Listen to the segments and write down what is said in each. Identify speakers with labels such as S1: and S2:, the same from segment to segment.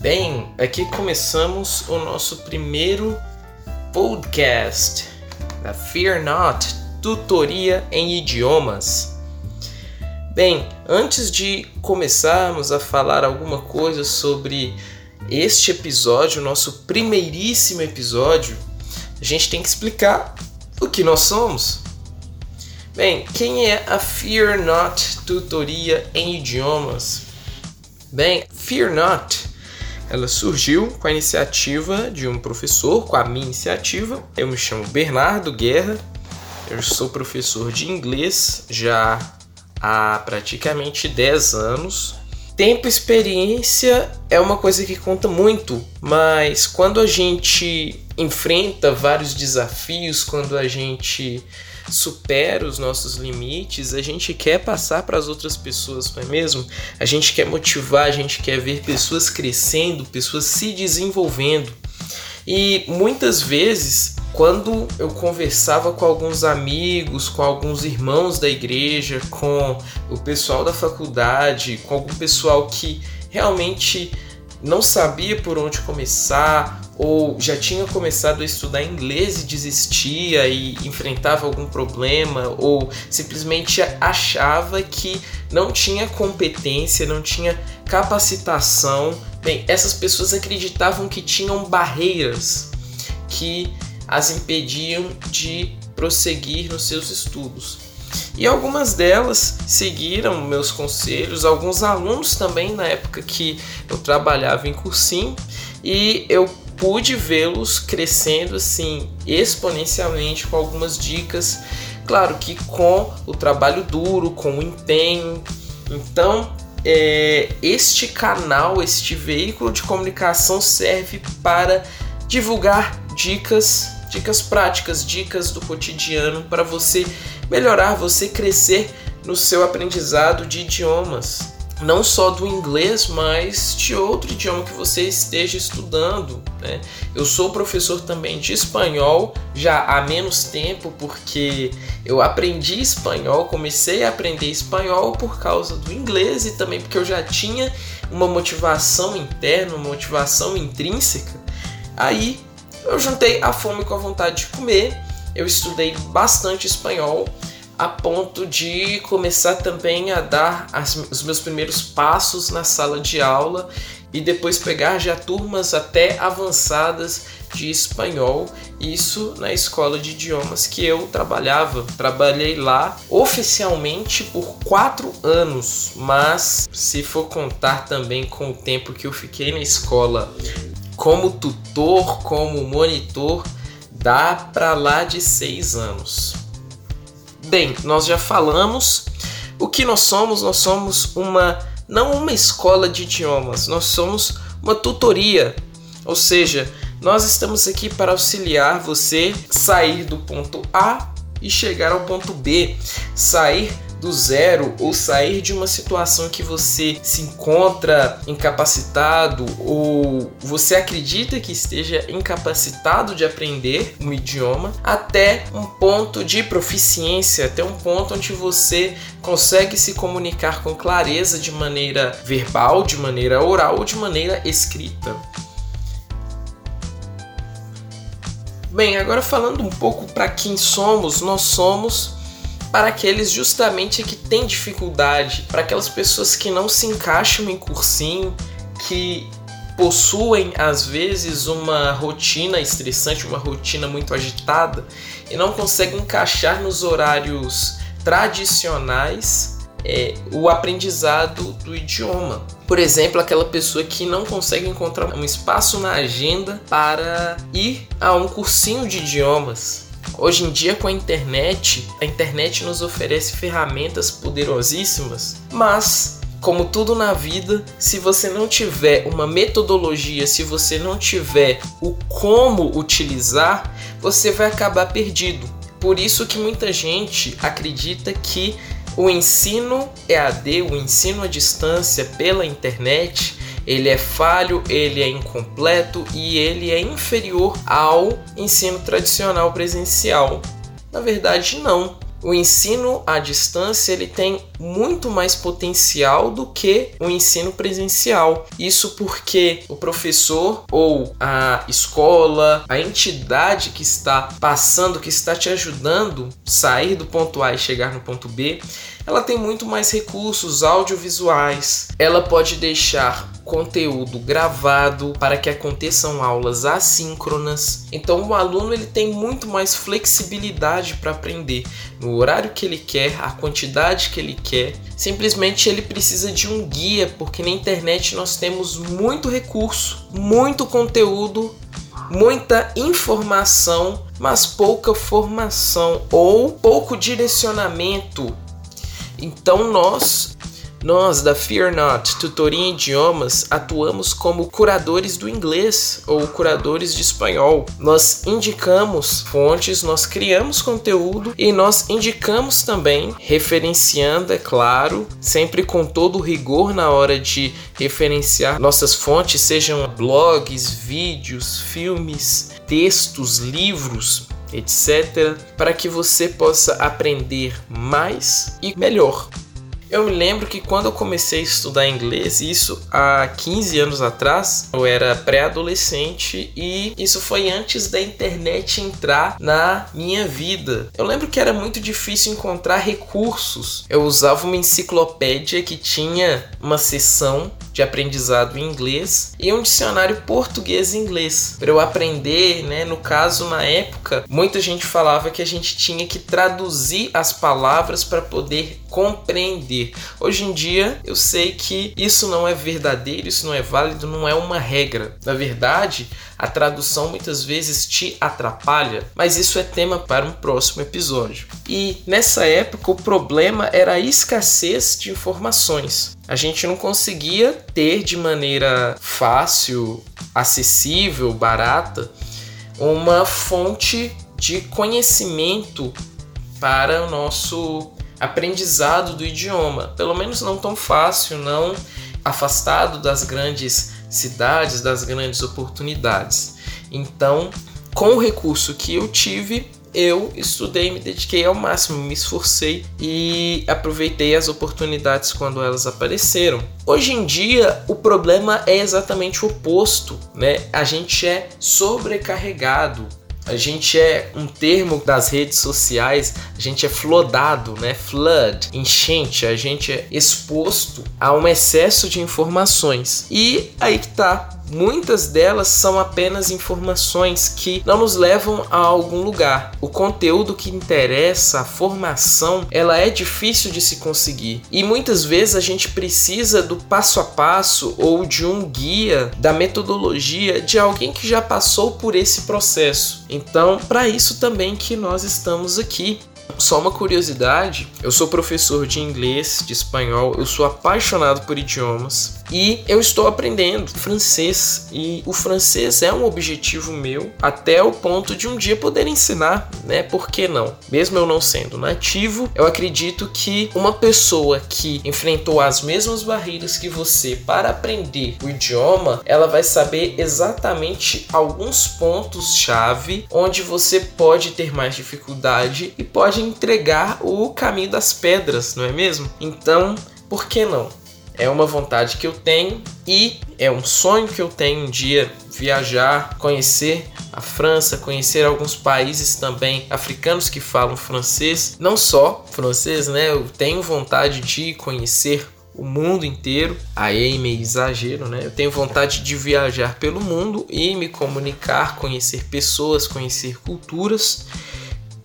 S1: Bem, aqui começamos o nosso primeiro podcast da Fear Not Tutoria em Idiomas. Bem, antes de começarmos a falar alguma coisa sobre este episódio, nosso primeiríssimo episódio, a gente tem que explicar o que nós somos. Bem, quem é a Fear Not Tutoria em Idiomas? Bem, Fear Not, ela surgiu com a iniciativa de um professor, com a minha iniciativa. Eu me chamo Bernardo Guerra, eu sou professor de inglês já há praticamente 10 anos. Tempo e experiência é uma coisa que conta muito, mas quando a gente enfrenta vários desafios, quando a gente supera os nossos limites, a gente quer passar para as outras pessoas, não é mesmo? A gente quer motivar, a gente quer ver pessoas crescendo, pessoas se desenvolvendo. E muitas vezes, quando eu conversava com alguns amigos, com alguns irmãos da igreja, com o pessoal da faculdade, com algum pessoal que realmente não sabia por onde começar ou já tinha começado a estudar inglês e desistia e enfrentava algum problema ou simplesmente achava que não tinha competência, não tinha capacitação. Bem, essas pessoas acreditavam que tinham barreiras que as impediam de prosseguir nos seus estudos. E algumas delas seguiram meus conselhos, alguns alunos também na época que eu trabalhava em cursinho, e eu pude vê-los crescendo assim exponencialmente com algumas dicas, claro que com o trabalho duro, com o empenho. Então, é, este canal, este veículo de comunicação serve para divulgar dicas, dicas práticas, dicas do cotidiano para você melhorar, você crescer no seu aprendizado de idiomas não só do inglês, mas de outro idioma que você esteja estudando. Né? Eu sou professor também de espanhol já há menos tempo, porque eu aprendi espanhol, comecei a aprender espanhol por causa do inglês e também porque eu já tinha uma motivação interna, uma motivação intrínseca. Aí eu juntei a fome com a vontade de comer, eu estudei bastante espanhol a ponto de começar também a dar as, os meus primeiros passos na sala de aula e depois pegar já turmas até avançadas de espanhol, isso na escola de idiomas que eu trabalhava. Trabalhei lá oficialmente por quatro anos, mas se for contar também com o tempo que eu fiquei na escola como tutor, como monitor, dá para lá de seis anos. Bem, nós já falamos o que nós somos. Nós somos uma não uma escola de idiomas, nós somos uma tutoria. Ou seja, nós estamos aqui para auxiliar você sair do ponto A e chegar ao ponto B, sair do zero ou sair de uma situação que você se encontra incapacitado ou você acredita que esteja incapacitado de aprender um idioma até um ponto de proficiência, até um ponto onde você consegue se comunicar com clareza de maneira verbal, de maneira oral ou de maneira escrita. Bem, agora falando um pouco para quem somos, nós somos para aqueles justamente que têm dificuldade, para aquelas pessoas que não se encaixam em cursinho, que possuem às vezes uma rotina estressante, uma rotina muito agitada e não conseguem encaixar nos horários tradicionais é, o aprendizado do idioma. Por exemplo, aquela pessoa que não consegue encontrar um espaço na agenda para ir a um cursinho de idiomas Hoje em dia, com a internet, a internet nos oferece ferramentas poderosíssimas, mas como tudo na vida, se você não tiver uma metodologia, se você não tiver o como utilizar, você vai acabar perdido. Por isso que muita gente acredita que o ensino EAD, o ensino à distância pela internet, ele é falho, ele é incompleto e ele é inferior ao ensino tradicional presencial. Na verdade, não. o ensino à distância ele tem muito mais potencial do que o ensino presencial. Isso porque o professor ou a escola, a entidade que está passando, que está te ajudando a sair do ponto A e chegar no ponto B, ela tem muito mais recursos audiovisuais. Ela pode deixar conteúdo gravado para que aconteçam aulas assíncronas. Então o aluno ele tem muito mais flexibilidade para aprender no horário que ele quer, a quantidade que ele quer. Simplesmente ele precisa de um guia, porque na internet nós temos muito recurso, muito conteúdo muita informação, mas pouca formação ou pouco direcionamento. Então nós nós da Fear Not Tutoria em Idiomas atuamos como curadores do inglês ou curadores de espanhol. Nós indicamos fontes, nós criamos conteúdo e nós indicamos também, referenciando, é claro, sempre com todo o rigor na hora de referenciar nossas fontes, sejam blogs, vídeos, filmes, textos, livros etc., para que você possa aprender mais e melhor. Eu me lembro que quando eu comecei a estudar inglês, isso há 15 anos atrás, eu era pré-adolescente e isso foi antes da internet entrar na minha vida. Eu lembro que era muito difícil encontrar recursos. Eu usava uma enciclopédia que tinha uma seção de aprendizado em inglês e um dicionário português-inglês. Para eu aprender, né? No caso, na época, muita gente falava que a gente tinha que traduzir as palavras para poder compreender. Hoje em dia, eu sei que isso não é verdadeiro, isso não é válido, não é uma regra. Na verdade, a tradução muitas vezes te atrapalha, mas isso é tema para um próximo episódio. E nessa época, o problema era a escassez de informações a gente não conseguia ter de maneira fácil, acessível, barata, uma fonte de conhecimento para o nosso aprendizado do idioma. Pelo menos não tão fácil, não afastado das grandes cidades, das grandes oportunidades. Então, com o recurso que eu tive, eu estudei, me dediquei ao máximo, me esforcei e aproveitei as oportunidades quando elas apareceram. Hoje em dia, o problema é exatamente o oposto, né? A gente é sobrecarregado. A gente é um termo das redes sociais, a gente é flodado, né? Flood, enchente, a gente é exposto a um excesso de informações. E aí que tá, Muitas delas são apenas informações que não nos levam a algum lugar. O conteúdo que interessa, a formação, ela é difícil de se conseguir. E muitas vezes a gente precisa do passo a passo ou de um guia, da metodologia de alguém que já passou por esse processo. Então, para isso também que nós estamos aqui. Só uma curiosidade, eu sou professor de inglês, de espanhol, eu sou apaixonado por idiomas. E eu estou aprendendo francês e o francês é um objetivo meu até o ponto de um dia poder ensinar, né? Por que não? Mesmo eu não sendo nativo, eu acredito que uma pessoa que enfrentou as mesmas barreiras que você para aprender o idioma, ela vai saber exatamente alguns pontos chave onde você pode ter mais dificuldade e pode entregar o caminho das pedras, não é mesmo? Então, por que não? É uma vontade que eu tenho e é um sonho que eu tenho um dia viajar, conhecer a França, conhecer alguns países também africanos que falam francês, não só francês, né? Eu tenho vontade de conhecer o mundo inteiro. Aí é meio exagero, né? Eu tenho vontade de viajar pelo mundo e me comunicar, conhecer pessoas, conhecer culturas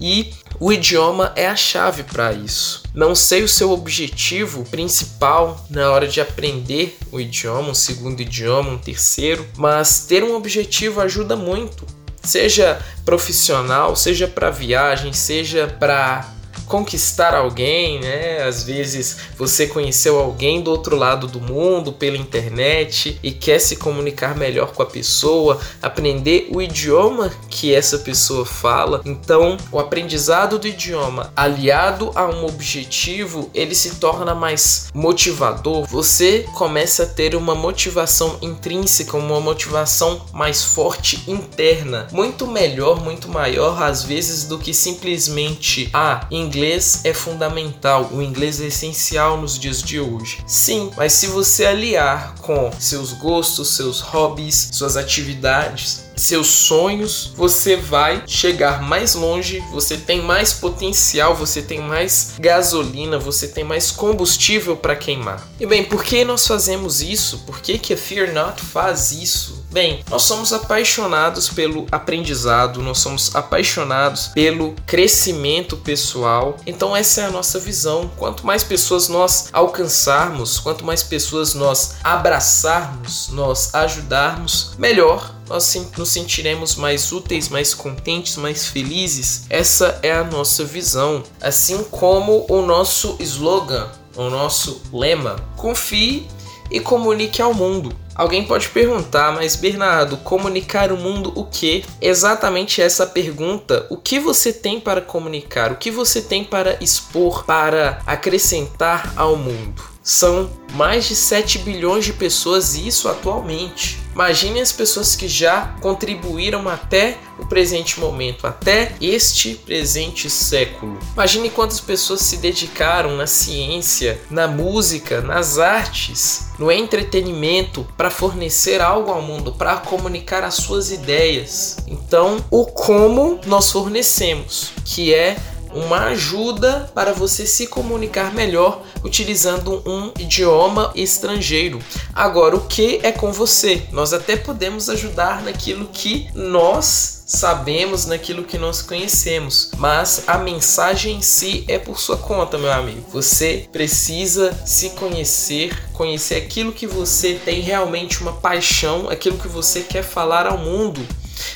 S1: e o idioma é a chave para isso. Não sei o seu objetivo principal na hora de aprender o idioma, um segundo idioma, um terceiro, mas ter um objetivo ajuda muito. Seja profissional, seja para viagem, seja para conquistar alguém, né? Às vezes você conheceu alguém do outro lado do mundo pela internet e quer se comunicar melhor com a pessoa, aprender o idioma que essa pessoa fala. Então, o aprendizado do idioma aliado a um objetivo, ele se torna mais motivador. Você começa a ter uma motivação intrínseca, uma motivação mais forte interna, muito melhor, muito maior às vezes do que simplesmente ah, inglês inglês é fundamental, o inglês é essencial nos dias de hoje. Sim, mas se você aliar com seus gostos, seus hobbies, suas atividades, seus sonhos, você vai chegar mais longe, você tem mais potencial, você tem mais gasolina, você tem mais combustível para queimar. E bem, por que nós fazemos isso? Por que, que a Fear Not faz isso? Bem, nós somos apaixonados pelo aprendizado, nós somos apaixonados pelo crescimento pessoal. Então essa é a nossa visão. Quanto mais pessoas nós alcançarmos, quanto mais pessoas nós abraçarmos, nós ajudarmos, melhor nós nos sentiremos mais úteis, mais contentes, mais felizes. Essa é a nossa visão, assim como o nosso slogan, o nosso lema: confie e comunique ao mundo. Alguém pode perguntar, mas Bernardo, comunicar o mundo o que? Exatamente essa pergunta. O que você tem para comunicar? O que você tem para expor, para acrescentar ao mundo? São mais de 7 bilhões de pessoas isso atualmente. Imagine as pessoas que já contribuíram até o presente momento, até este presente século. Imagine quantas pessoas se dedicaram na ciência, na música, nas artes, no entretenimento para fornecer algo ao mundo, para comunicar as suas ideias. Então, o como nós fornecemos, que é uma ajuda para você se comunicar melhor utilizando um idioma estrangeiro. Agora, o que é com você? Nós até podemos ajudar naquilo que nós sabemos, naquilo que nós conhecemos, mas a mensagem em si é por sua conta, meu amigo. Você precisa se conhecer, conhecer aquilo que você tem realmente uma paixão, aquilo que você quer falar ao mundo.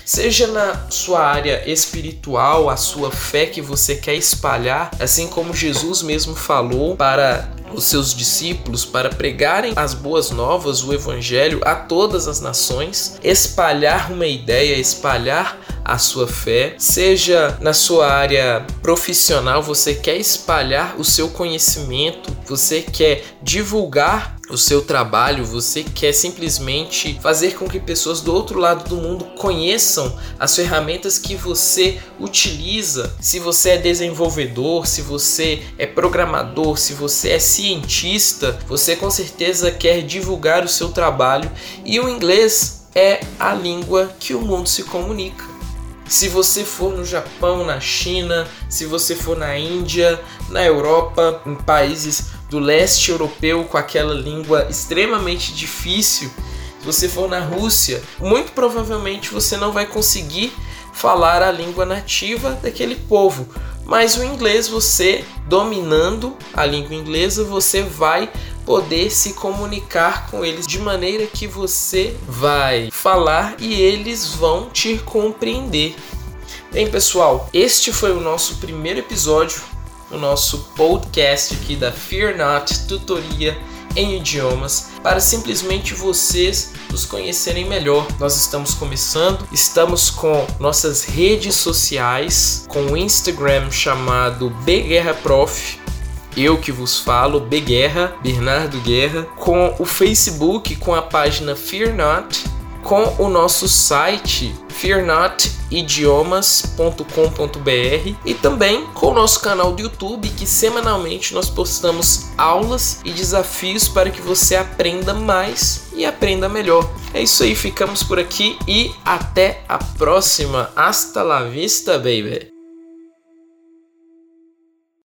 S1: Seja na sua área espiritual, a sua fé que você quer espalhar, assim como Jesus mesmo falou para os seus discípulos para pregarem as boas novas, o evangelho a todas as nações, espalhar uma ideia, espalhar a sua fé, seja na sua área profissional, você quer espalhar o seu conhecimento, você quer divulgar o seu trabalho, você quer simplesmente fazer com que pessoas do outro lado do mundo conheçam as ferramentas que você utiliza. Se você é desenvolvedor, se você é programador, se você é cientista, você com certeza quer divulgar o seu trabalho e o inglês é a língua que o mundo se comunica. Se você for no Japão, na China, se você for na Índia, na Europa, em países do leste europeu com aquela língua extremamente difícil, se você for na Rússia, muito provavelmente você não vai conseguir falar a língua nativa daquele povo. Mas o inglês, você dominando a língua inglesa, você vai poder se comunicar com eles de maneira que você vai falar e eles vão te compreender. Bem, pessoal, este foi o nosso primeiro episódio, o nosso podcast aqui da Fear Not Tutoria em idiomas para simplesmente vocês nos conhecerem melhor. Nós estamos começando, estamos com nossas redes sociais, com o Instagram chamado Bguerra Prof, eu que vos falo, B Guerra, Bernardo Guerra, com o Facebook, com a página Fear Not, com o nosso site fearnotidiomas.com.br e também com o nosso canal do YouTube que semanalmente nós postamos aulas e desafios para que você aprenda mais e aprenda melhor. É isso aí, ficamos por aqui e até a próxima. Hasta la vista, baby.